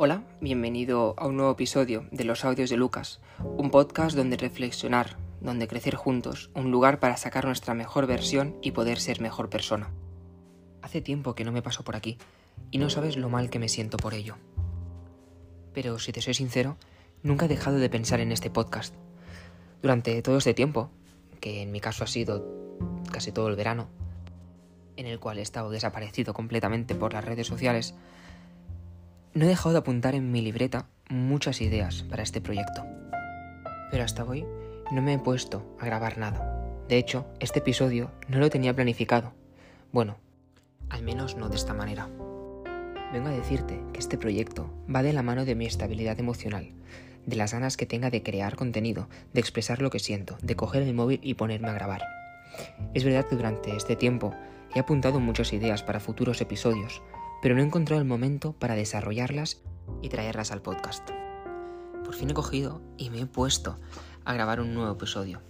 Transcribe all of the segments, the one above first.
Hola, bienvenido a un nuevo episodio de Los Audios de Lucas, un podcast donde reflexionar, donde crecer juntos, un lugar para sacar nuestra mejor versión y poder ser mejor persona. Hace tiempo que no me paso por aquí y no sabes lo mal que me siento por ello. Pero si te soy sincero, nunca he dejado de pensar en este podcast. Durante todo este tiempo, que en mi caso ha sido casi todo el verano, en el cual he estado desaparecido completamente por las redes sociales, no he dejado de apuntar en mi libreta muchas ideas para este proyecto. Pero hasta hoy no me he puesto a grabar nada. De hecho, este episodio no lo tenía planificado. Bueno, al menos no de esta manera. Vengo a decirte que este proyecto va de la mano de mi estabilidad emocional, de las ganas que tenga de crear contenido, de expresar lo que siento, de coger el móvil y ponerme a grabar. Es verdad que durante este tiempo he apuntado muchas ideas para futuros episodios, pero no he encontrado el momento para desarrollarlas y traerlas al podcast. Por fin he cogido y me he puesto a grabar un nuevo episodio.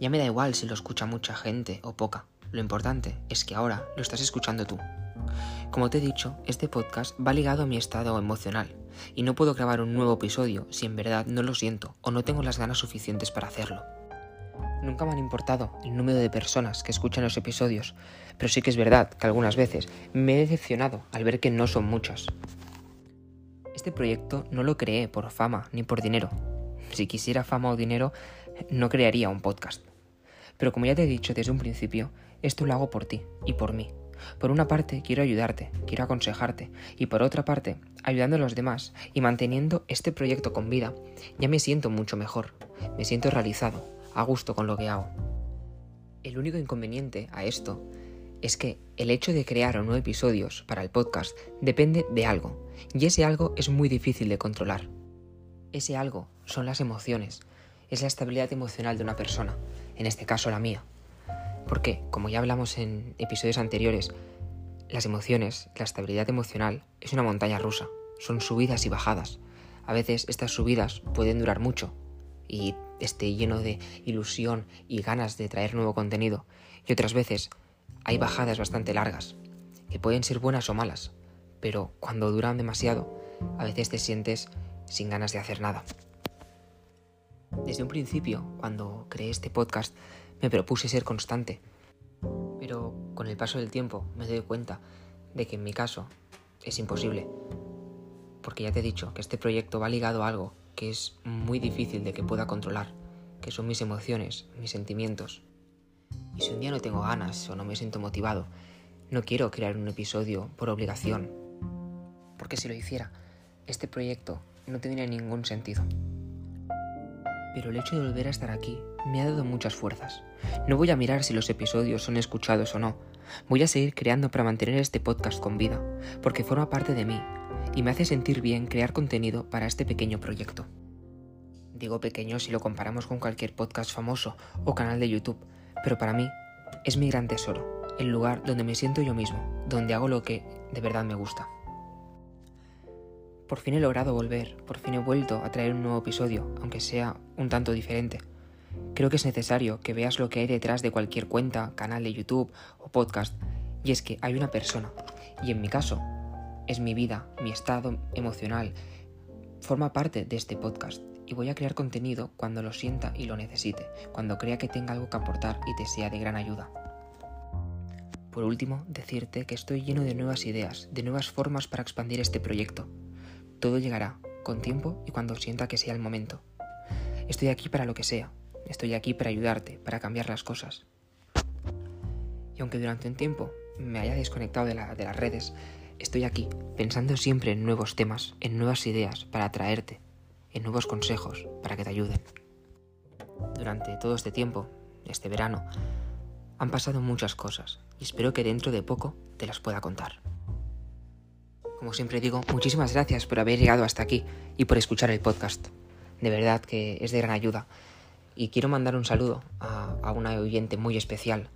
Ya me da igual si lo escucha mucha gente o poca, lo importante es que ahora lo estás escuchando tú. Como te he dicho, este podcast va ligado a mi estado emocional, y no puedo grabar un nuevo episodio si en verdad no lo siento o no tengo las ganas suficientes para hacerlo. Nunca me han importado el número de personas que escuchan los episodios, pero sí que es verdad que algunas veces me he decepcionado al ver que no son muchas. Este proyecto no lo creé por fama ni por dinero. Si quisiera fama o dinero, no crearía un podcast. Pero como ya te he dicho desde un principio, esto lo hago por ti y por mí. Por una parte quiero ayudarte, quiero aconsejarte, y por otra parte, ayudando a los demás y manteniendo este proyecto con vida, ya me siento mucho mejor, me siento realizado, a gusto con lo que hago. El único inconveniente a esto es que el hecho de crear nuevos episodios para el podcast depende de algo, y ese algo es muy difícil de controlar. Ese algo son las emociones, es la estabilidad emocional de una persona, en este caso la mía. Porque, como ya hablamos en episodios anteriores, las emociones, la estabilidad emocional es una montaña rusa, son subidas y bajadas. A veces estas subidas pueden durar mucho y esté lleno de ilusión y ganas de traer nuevo contenido. Y otras veces hay bajadas bastante largas, que pueden ser buenas o malas, pero cuando duran demasiado, a veces te sientes sin ganas de hacer nada. Desde un principio, cuando creé este podcast, me propuse ser constante, pero con el paso del tiempo me doy cuenta de que en mi caso es imposible, porque ya te he dicho que este proyecto va ligado a algo que es muy difícil de que pueda controlar, que son mis emociones, mis sentimientos. Y si un día no tengo ganas o no me siento motivado, no quiero crear un episodio por obligación, porque si lo hiciera, este proyecto no tendría ningún sentido. Pero el hecho de volver a estar aquí me ha dado muchas fuerzas. No voy a mirar si los episodios son escuchados o no. Voy a seguir creando para mantener este podcast con vida, porque forma parte de mí y me hace sentir bien crear contenido para este pequeño proyecto. Digo pequeño si lo comparamos con cualquier podcast famoso o canal de YouTube, pero para mí es mi gran tesoro, el lugar donde me siento yo mismo, donde hago lo que de verdad me gusta. Por fin he logrado volver, por fin he vuelto a traer un nuevo episodio, aunque sea un tanto diferente. Creo que es necesario que veas lo que hay detrás de cualquier cuenta, canal de YouTube o podcast, y es que hay una persona, y en mi caso, es mi vida, mi estado emocional, forma parte de este podcast y voy a crear contenido cuando lo sienta y lo necesite, cuando crea que tenga algo que aportar y te sea de gran ayuda. Por último, decirte que estoy lleno de nuevas ideas, de nuevas formas para expandir este proyecto. Todo llegará, con tiempo y cuando sienta que sea el momento. Estoy aquí para lo que sea, estoy aquí para ayudarte, para cambiar las cosas. Y aunque durante un tiempo me haya desconectado de, de las redes, Estoy aquí, pensando siempre en nuevos temas, en nuevas ideas para atraerte, en nuevos consejos para que te ayuden. Durante todo este tiempo, este verano, han pasado muchas cosas y espero que dentro de poco te las pueda contar. Como siempre digo, muchísimas gracias por haber llegado hasta aquí y por escuchar el podcast. De verdad que es de gran ayuda. Y quiero mandar un saludo a, a una oyente muy especial.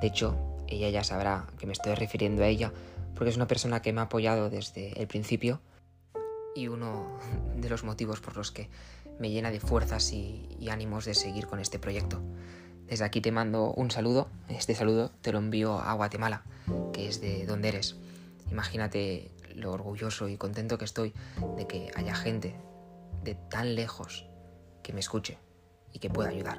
De hecho, ella ya sabrá que me estoy refiriendo a ella porque es una persona que me ha apoyado desde el principio y uno de los motivos por los que me llena de fuerzas y, ánimos de seguir con este proyecto. Desde aquí te mando un saludo, este saludo te lo envío a Guatemala, que es de donde eres. Imagínate lo orgulloso y contento que estoy de que haya gente de tan lejos que me escuche y que pueda ayudar.